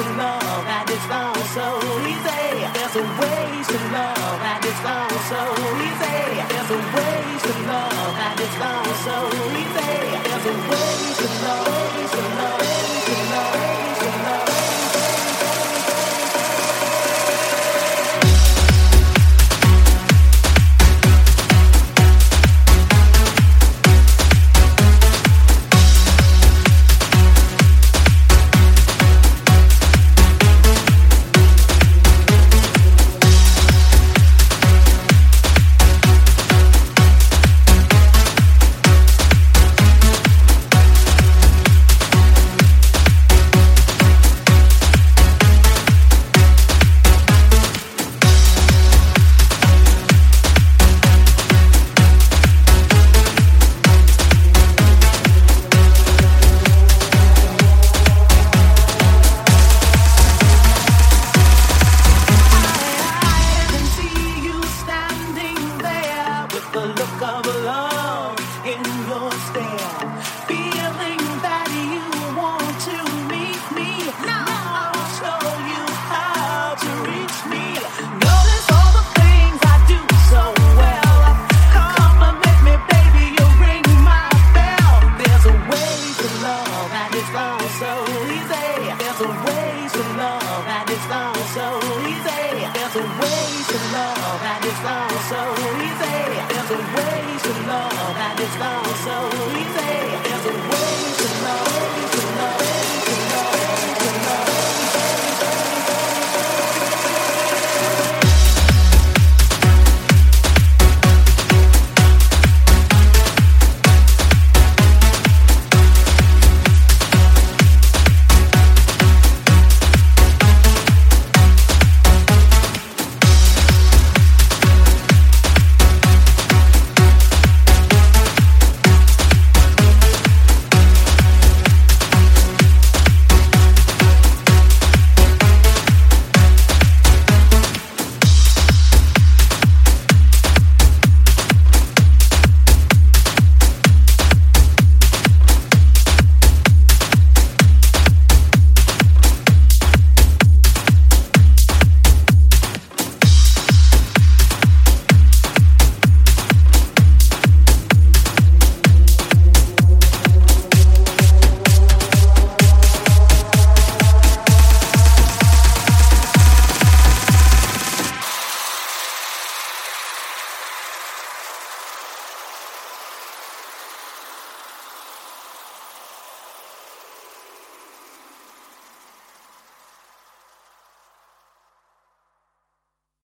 There's a way to love and it's not so easy. There's a way to love and it's not so easy. There's a way to love and it's not so easy. There's a way to love, ways to love. a way to love and it's not so easy. There's a way to love and it's not